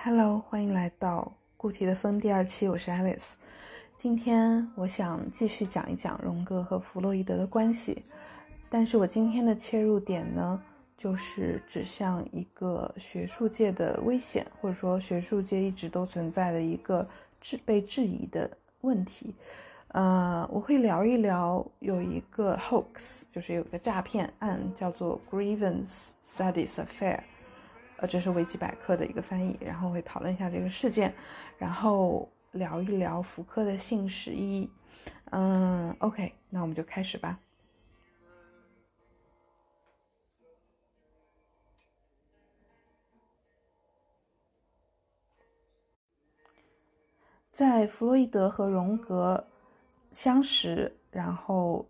Hello，欢迎来到固体的风第二期，我是 Alice。今天我想继续讲一讲荣格和弗洛伊德的关系，但是我今天的切入点呢，就是指向一个学术界的危险，或者说学术界一直都存在的一个质被质疑的问题。呃，我会聊一聊有一个 hoax，就是有个诈骗案，叫做 Grievance Studies Affair。呃，这是维基百科的一个翻译，然后会讨论一下这个事件，然后聊一聊福柯的信使一。嗯，OK，那我们就开始吧。在弗洛伊德和荣格相识，然后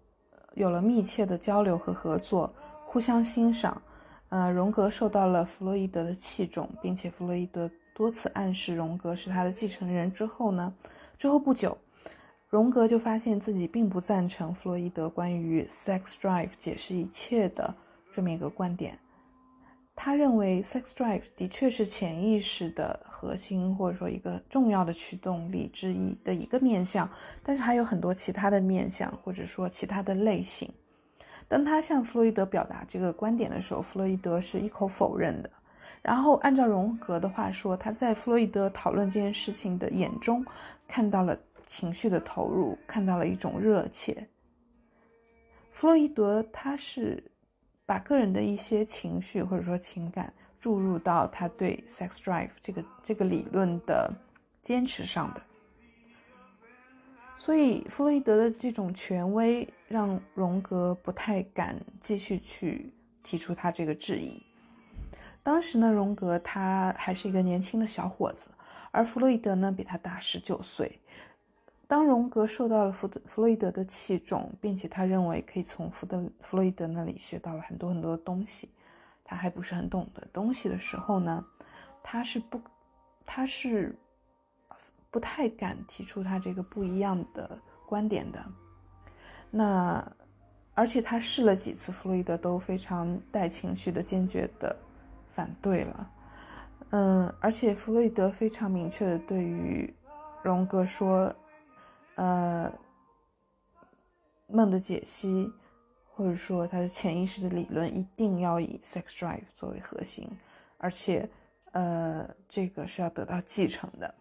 有了密切的交流和合作，互相欣赏。呃，荣格受到了弗洛伊德的器重，并且弗洛伊德多次暗示荣格是他的继承人。之后呢，之后不久，荣格就发现自己并不赞成弗洛伊德关于 sex drive 解释一切的这么一个观点。他认为 sex drive 的确是潜意识的核心，或者说一个重要的驱动力之一的一个面向，但是还有很多其他的面向，或者说其他的类型。当他向弗洛伊德表达这个观点的时候，弗洛伊德是一口否认的。然后按照荣格的话说，他在弗洛伊德讨论这件事情的眼中看到了情绪的投入，看到了一种热切。弗洛伊德他是把个人的一些情绪或者说情感注入到他对 sex drive 这个这个理论的坚持上的。所以，弗洛伊德的这种权威让荣格不太敢继续去提出他这个质疑。当时呢，荣格他还是一个年轻的小伙子，而弗洛伊德呢比他大十九岁。当荣格受到了弗德弗洛伊德的器重，并且他认为可以从弗德弗洛伊德那里学到了很多很多的东西，他还不是很懂的东西的时候呢，他是不，他是。不太敢提出他这个不一样的观点的，那而且他试了几次，弗洛伊德都非常带情绪的、坚决的反对了。嗯，而且弗洛伊德非常明确的对于荣格说，呃，梦的解析或者说他的潜意识的理论一定要以 sex drive 作为核心，而且呃，这个是要得到继承的。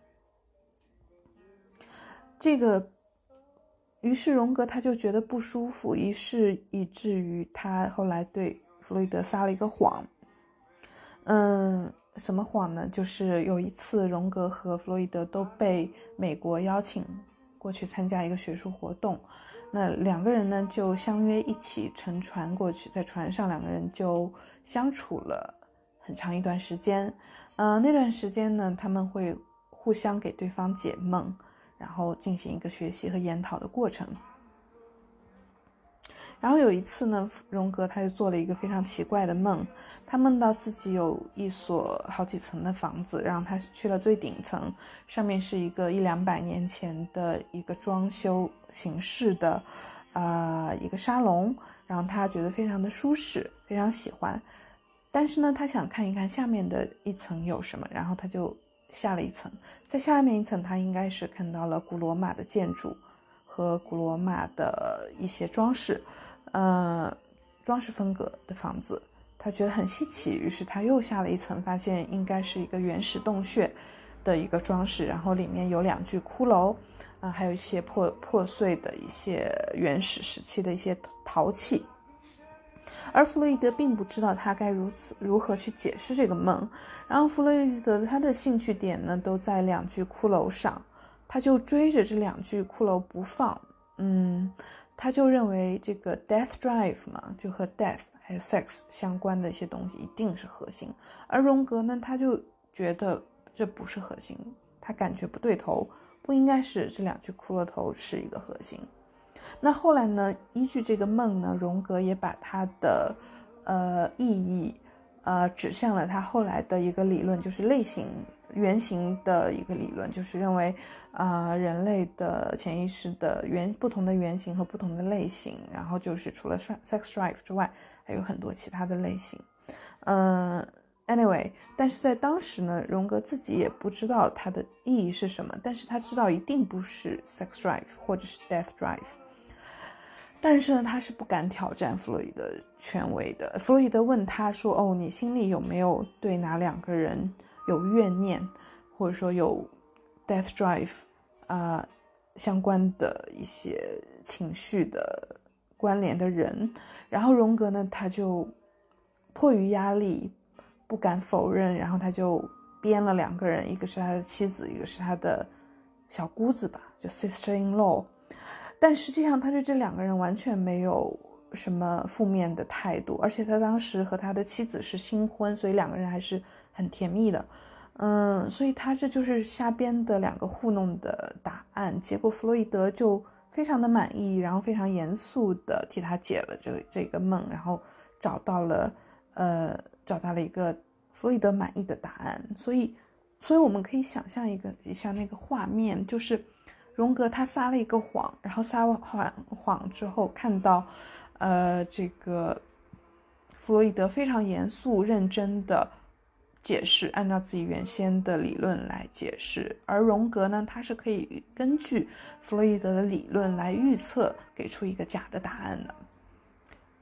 这个，于是荣格他就觉得不舒服，于是以至于他后来对弗洛伊德撒了一个谎。嗯，什么谎呢？就是有一次，荣格和弗洛伊德都被美国邀请过去参加一个学术活动，那两个人呢就相约一起乘船过去，在船上两个人就相处了很长一段时间。嗯，那段时间呢，他们会互相给对方解梦。然后进行一个学习和研讨的过程。然后有一次呢，荣格他就做了一个非常奇怪的梦，他梦到自己有一所好几层的房子，然后他去了最顶层，上面是一个一两百年前的一个装修形式的，啊，一个沙龙，然后他觉得非常的舒适，非常喜欢，但是呢，他想看一看下面的一层有什么，然后他就。下了一层，在下面一层，他应该是看到了古罗马的建筑和古罗马的一些装饰，呃，装饰风格的房子，他觉得很稀奇，于是他又下了一层，发现应该是一个原始洞穴的一个装饰，然后里面有两具骷髅，啊，还有一些破破碎的一些原始时期的一些陶器。而弗洛伊德并不知道他该如此如何去解释这个梦，然后弗洛伊德他的兴趣点呢都在两具骷髅上，他就追着这两具骷髅不放，嗯，他就认为这个 death drive 嘛，就和 death 还有 sex 相关的一些东西一定是核心，而荣格呢他就觉得这不是核心，他感觉不对头，不应该是这两具骷髅头是一个核心。那后来呢？依据这个梦呢，荣格也把他的呃意义呃指向了他后来的一个理论，就是类型原型的一个理论，就是认为啊人类的潜意识的原不同的原型和不同的类型，然后就是除了 sex drive 之外，还有很多其他的类型。嗯，Anyway，但是在当时呢，荣格自己也不知道它的意义是什么，但是他知道一定不是 sex drive 或者是 death drive。但是呢，他是不敢挑战弗洛伊德权威的。弗洛伊德问他说：“哦，你心里有没有对哪两个人有怨念，或者说有 death drive 啊相关的一些情绪的关联的人？”然后荣格呢，他就迫于压力不敢否认，然后他就编了两个人，一个是他的妻子，一个是他的小姑子吧，就 sister in law。但实际上，他对这两个人完全没有什么负面的态度，而且他当时和他的妻子是新婚，所以两个人还是很甜蜜的。嗯，所以他这就是瞎编的两个糊弄的答案。结果弗洛伊德就非常的满意，然后非常严肃的替他解了这这个梦，然后找到了呃找到了一个弗洛伊德满意的答案。所以，所以我们可以想象一个一下那个画面，就是。荣格他撒了一个谎，然后撒完谎之后，看到，呃，这个弗洛伊德非常严肃认真的解释，按照自己原先的理论来解释，而荣格呢，他是可以根据弗洛伊德的理论来预测，给出一个假的答案的。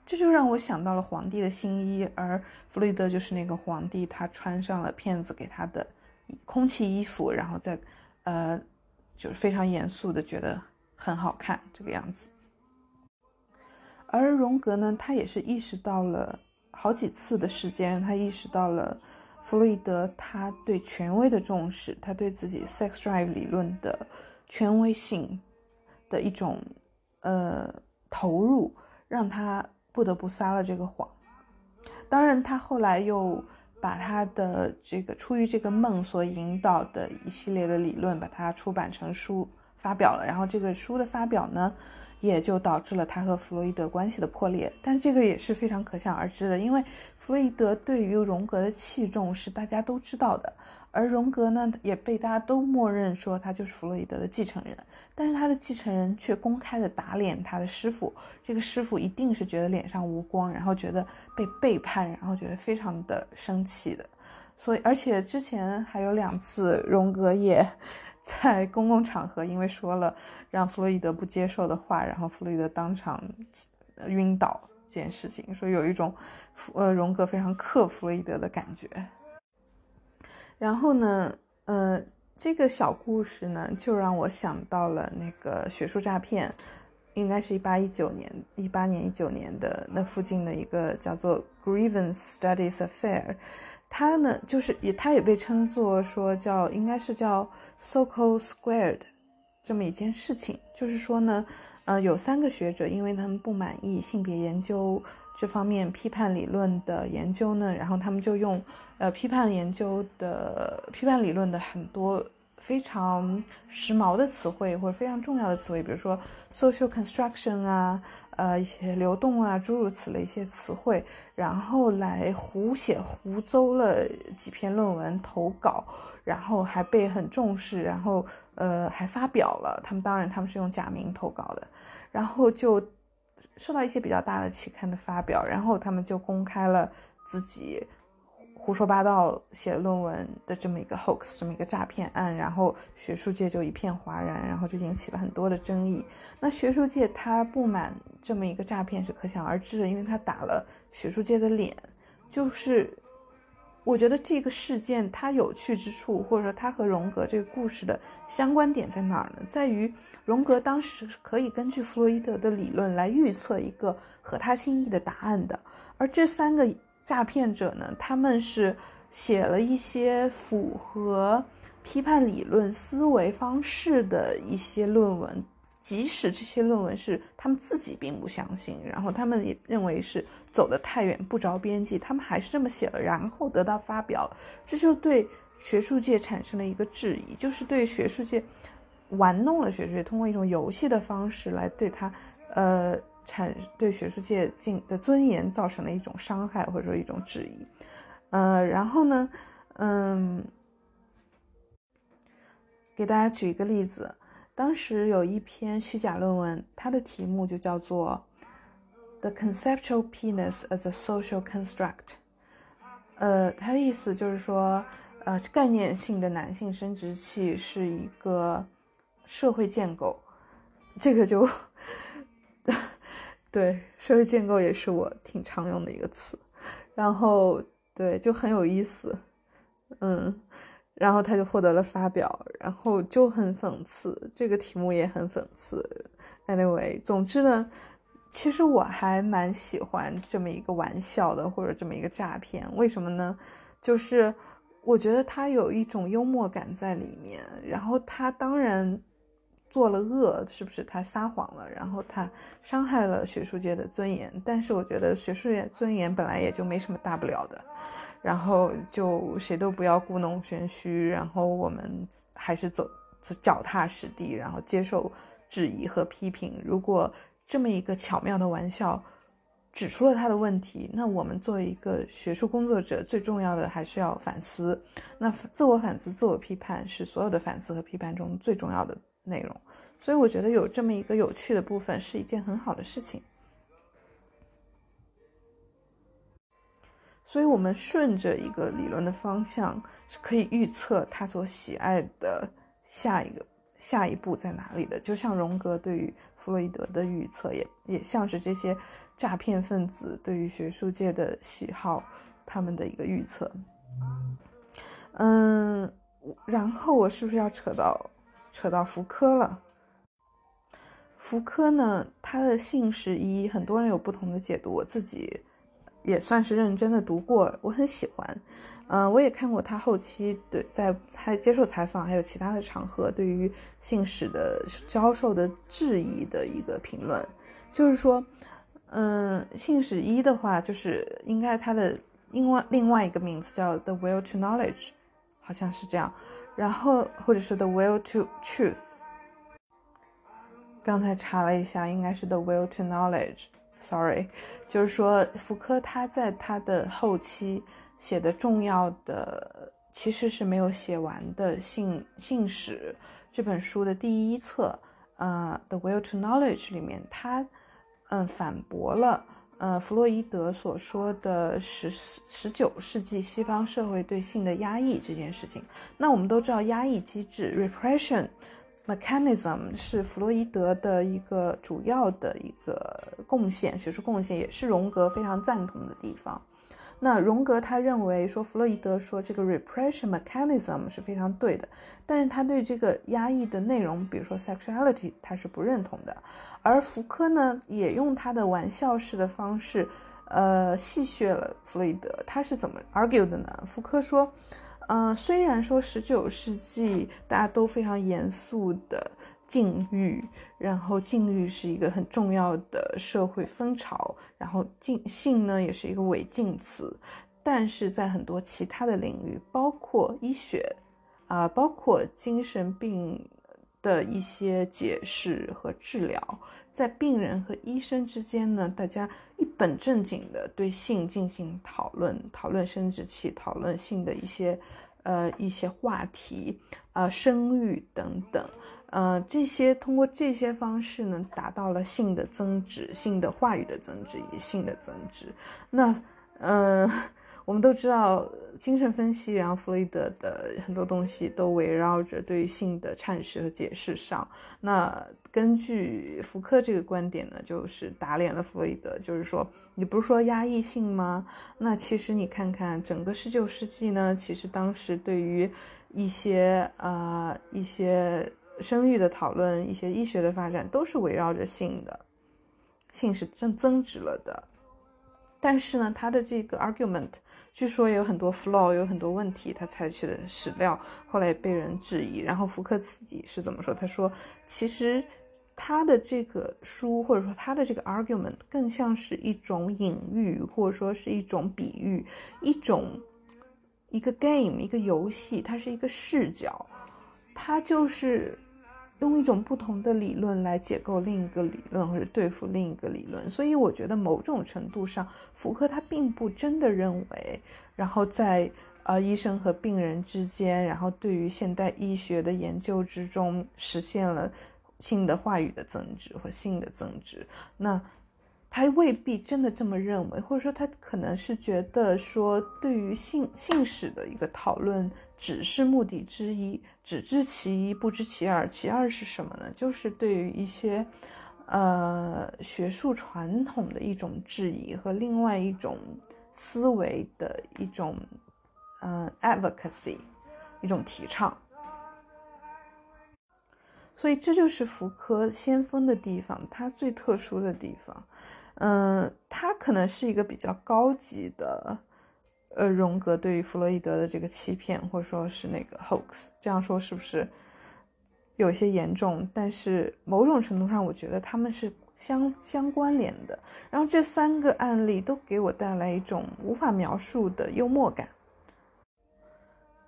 这就让我想到了皇帝的新衣，而弗洛伊德就是那个皇帝，他穿上了骗子给他的空气衣服，然后再，呃。就是非常严肃的，觉得很好看这个样子。而荣格呢，他也是意识到了好几次的时间，他意识到了弗洛伊德他对权威的重视，他对自己 sex drive 理论的权威性的一种呃投入，让他不得不撒了这个谎。当然，他后来又。把他的这个出于这个梦所引导的一系列的理论，把它出版成书发表了。然后这个书的发表呢，也就导致了他和弗洛伊德关系的破裂。但这个也是非常可想而知的，因为弗洛伊德对于荣格的器重是大家都知道的。而荣格呢，也被大家都默认说他就是弗洛伊德的继承人，但是他的继承人却公开的打脸他的师傅，这个师傅一定是觉得脸上无光，然后觉得被背叛，然后觉得非常的生气的。所以，而且之前还有两次，荣格也在公共场合因为说了让弗洛伊德不接受的话，然后弗洛伊德当场晕倒这件事情，说有一种呃荣格非常克弗洛伊德的感觉。然后呢，呃，这个小故事呢，就让我想到了那个学术诈骗，应该是一八一九年、一八年、一九年的那附近的一个叫做 Grievance Studies Affair，它呢，就是也，它也被称作说叫，应该是叫 Sokol Squared，这么一件事情，就是说呢，呃，有三个学者，因为他们不满意性别研究这方面批判理论的研究呢，然后他们就用。呃，批判研究的批判理论的很多非常时髦的词汇或者非常重要的词汇，比如说 social construction 啊，呃，一些流动啊，诸如此类一些词汇，然后来胡写胡诌了几篇论文投稿，然后还被很重视，然后呃还发表了。他们当然他们是用假名投稿的，然后就受到一些比较大的期刊的发表，然后他们就公开了自己。胡说八道写论文的这么一个 hoax，这么一个诈骗案，然后学术界就一片哗然，然后就引起了很多的争议。那学术界他不满这么一个诈骗是可想而知的，因为他打了学术界的脸。就是我觉得这个事件它有趣之处，或者说它和荣格这个故事的相关点在哪儿呢？在于荣格当时是可以根据弗洛伊德的理论来预测一个合他心意的答案的，而这三个。诈骗者呢？他们是写了一些符合批判理论思维方式的一些论文，即使这些论文是他们自己并不相信，然后他们也认为是走得太远不着边际，他们还是这么写了，然后得到发表，这就对学术界产生了一个质疑，就是对学术界玩弄了学术界，通过一种游戏的方式来对他，呃。产对学术界进的尊严造成了一种伤害，或者说一种质疑。呃，然后呢，嗯，给大家举一个例子，当时有一篇虚假论文，它的题目就叫做《The Conceptual Penis as a Social Construct》，呃，它的意思就是说，呃，概念性的男性生殖器是一个社会建构，这个就对，社会建构也是我挺常用的一个词，然后对，就很有意思，嗯，然后他就获得了发表，然后就很讽刺，这个题目也很讽刺。Anyway，总之呢。其实我还蛮喜欢这么一个玩笑的，或者这么一个诈骗。为什么呢？就是我觉得他有一种幽默感在里面。然后他当然做了恶，是不是？他撒谎了，然后他伤害了学术界的尊严。但是我觉得学术界尊严本来也就没什么大不了的。然后就谁都不要故弄玄虚，然后我们还是走脚踏实地，然后接受质疑和批评。如果这么一个巧妙的玩笑，指出了他的问题。那我们作为一个学术工作者，最重要的还是要反思。那自我反思、自我批判是所有的反思和批判中最重要的内容。所以我觉得有这么一个有趣的部分是一件很好的事情。所以，我们顺着一个理论的方向，是可以预测他所喜爱的下一个。下一步在哪里的？就像荣格对于弗洛伊德的预测，也也像是这些诈骗分子对于学术界的喜好，他们的一个预测。嗯，然后我是不是要扯到扯到福柯了？福柯呢，他的性是一，很多人有不同的解读，我自己也算是认真的读过，我很喜欢。嗯，我也看过他后期对在采接受采访，还有其他的场合对于信使的教授的质疑的一个评论，就是说，嗯，信使一的话，就是应该他的另外另外一个名字叫 The Will to Knowledge，好像是这样，然后或者是 The Will to Truth，刚才查了一下，应该是 The Will to Knowledge，Sorry，就是说福柯他在他的后期。写的重要的其实是没有写完的《信信史》这本书的第一册，呃，《The Will to Knowledge》里面，他嗯反驳了呃弗洛伊德所说的十十九世纪西方社会对性的压抑这件事情。那我们都知道，压抑机制 （repression mechanism） 是弗洛伊德的一个主要的一个贡献，学术贡献，也是荣格非常赞同的地方。那荣格他认为说弗洛伊德说这个 repression mechanism 是非常对的，但是他对这个压抑的内容，比如说 sexuality，他是不认同的。而福柯呢，也用他的玩笑式的方式，呃，戏谑了弗洛伊德。他是怎么 argue 的呢？福柯说，嗯，虽然说十九世纪大家都非常严肃的。禁欲，然后禁欲是一个很重要的社会风潮，然后禁性呢也是一个违禁词，但是在很多其他的领域，包括医学，啊，包括精神病的一些解释和治疗，在病人和医生之间呢，大家一本正经的对性进行讨论，讨论生殖器，讨论性的一些，呃，一些话题，啊，生育等等。呃，这些通过这些方式呢，达到了性的增值、性的话语的增值以性的增值。那，嗯，我们都知道精神分析，然后弗洛伊德的很多东西都围绕着对于性的阐释和解释上。那根据福柯这个观点呢，就是打脸了弗洛伊德，就是说你不是说压抑性吗？那其实你看看整个十九世纪呢，其实当时对于一些呃一些。生育的讨论，一些医学的发展都是围绕着性的，性是增增值了的。但是呢，他的这个 argument 据说有很多 flaw，有很多问题。他采取的史料后来被人质疑。然后福克自己是怎么说？他说，其实他的这个书或者说他的这个 argument 更像是一种隐喻，或者说是一种比喻，一种一个 game，一个游戏，它是一个视角，它就是。用一种不同的理论来解构另一个理论，或者对付另一个理论，所以我觉得某种程度上，福柯他并不真的认为，然后在呃医生和病人之间，然后对于现代医学的研究之中实现了性的话语的增值和性的增值。那他未必真的这么认为，或者说他可能是觉得说，对于性性史的一个讨论只是目的之一，只知其一不知其二。其二是什么呢？就是对于一些呃学术传统的一种质疑和另外一种思维的一种嗯 advocacy 一种提倡。所以这就是福柯先锋的地方，他最特殊的地方。嗯，他可能是一个比较高级的，呃，荣格对于弗洛伊德的这个欺骗，或者说是那个 hoax，这样说是不是有些严重？但是某种程度上，我觉得他们是相相关联的。然后这三个案例都给我带来一种无法描述的幽默感，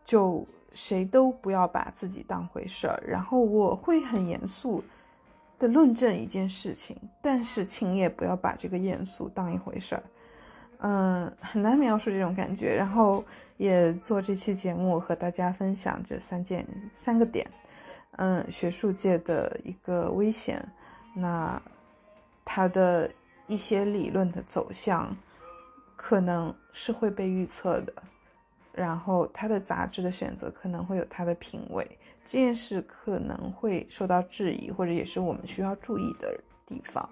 就谁都不要把自己当回事儿，然后我会很严肃。的论证一件事情，但是请也不要把这个严肃当一回事儿，嗯，很难描述这种感觉。然后也做这期节目和大家分享这三件三个点，嗯，学术界的一个危险，那它的一些理论的走向可能是会被预测的，然后它的杂志的选择可能会有它的品味。这件事可能会受到质疑，或者也是我们需要注意的地方。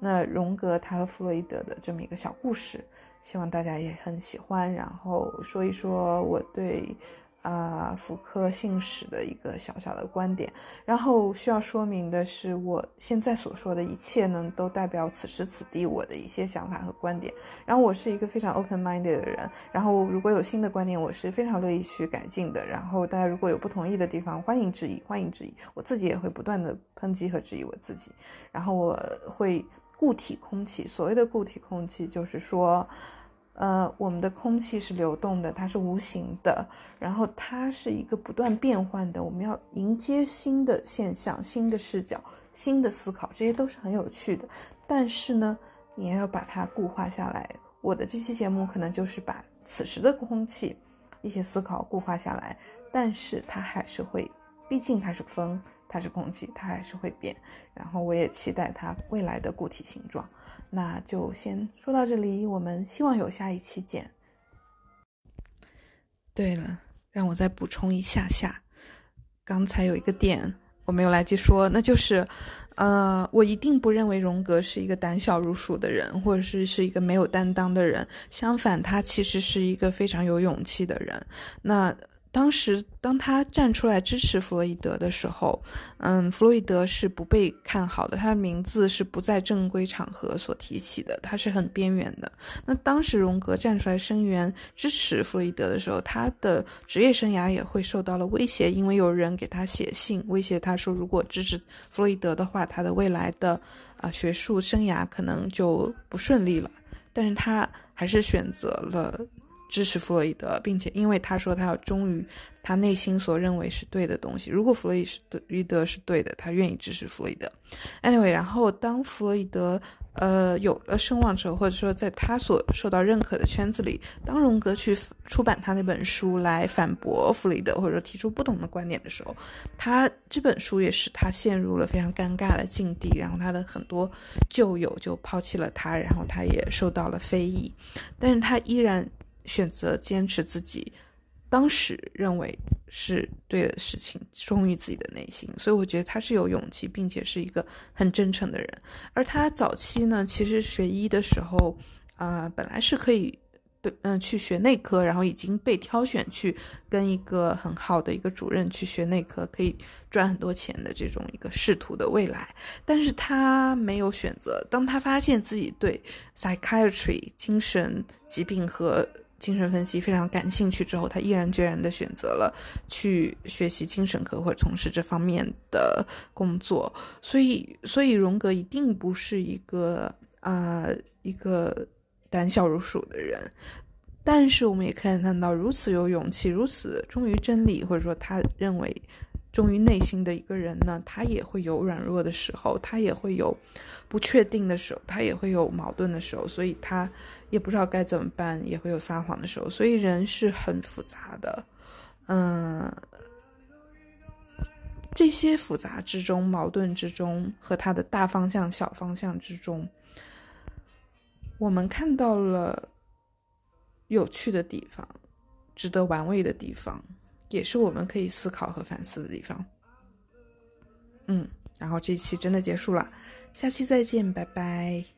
那荣格他和弗洛伊德的这么一个小故事，希望大家也很喜欢。然后说一说我对。啊，福柯信史的一个小小的观点。然后需要说明的是，我现在所说的一切呢，都代表此时此地我的一些想法和观点。然后我是一个非常 open-minded 的人。然后如果有新的观点，我是非常乐意去改进的。然后大家如果有不同意的地方，欢迎质疑，欢迎质疑。我自己也会不断的抨击和质疑我自己。然后我会固体空气，所谓的固体空气，就是说。呃，我们的空气是流动的，它是无形的，然后它是一个不断变换的。我们要迎接新的现象、新的视角、新的思考，这些都是很有趣的。但是呢，你也要把它固化下来。我的这期节目可能就是把此时的空气、一些思考固化下来，但是它还是会，毕竟它是风，它是空气，它还是会变。然后我也期待它未来的固体形状。那就先说到这里，我们希望有下一期见。对了，让我再补充一下下，刚才有一个点我没有来及说，那就是，呃，我一定不认为荣格是一个胆小如鼠的人，或者是是一个没有担当的人，相反，他其实是一个非常有勇气的人。那。当时，当他站出来支持弗洛伊德的时候，嗯，弗洛伊德是不被看好的，他的名字是不在正规场合所提起的，他是很边缘的。那当时荣格站出来声援支持弗洛伊德的时候，他的职业生涯也会受到了威胁，因为有人给他写信威胁他说，如果支持弗洛伊德的话，他的未来的啊学术生涯可能就不顺利了。但是他还是选择了。支持弗洛伊德，并且因为他说他要忠于他内心所认为是对的东西。如果弗洛伊德是对的，他愿意支持弗洛伊德。Anyway，然后当弗洛伊德呃有了声望之后，或者说在他所受到认可的圈子里，当荣格去出版他那本书来反驳弗洛伊德，或者说提出不同的观点的时候，他这本书也使他陷入了非常尴尬的境地。然后他的很多旧友就抛弃了他，然后他也受到了非议，但是他依然。选择坚持自己当时认为是对的事情，忠于自己的内心，所以我觉得他是有勇气，并且是一个很真诚的人。而他早期呢，其实学医的时候，啊，本来是可以。嗯，去学内科，然后已经被挑选去跟一个很好的一个主任去学内科，可以赚很多钱的这种一个仕途的未来，但是他没有选择。当他发现自己对 psychiatry 精神疾病和精神分析非常感兴趣之后，他毅然决然的选择了去学习精神科或者从事这方面的工作。所以，所以荣格一定不是一个啊一个。胆小如鼠的人，但是我们也可以看到，如此有勇气、如此忠于真理，或者说他认为忠于内心的一个人呢，他也会有软弱的时候，他也会有不确定的时候，他也会有矛盾的时候，所以他也不知道该怎么办，也会有撒谎的时候。所以人是很复杂的，嗯，这些复杂之中、矛盾之中和他的大方向、小方向之中。我们看到了有趣的地方，值得玩味的地方，也是我们可以思考和反思的地方。嗯，然后这期真的结束了，下期再见，拜拜。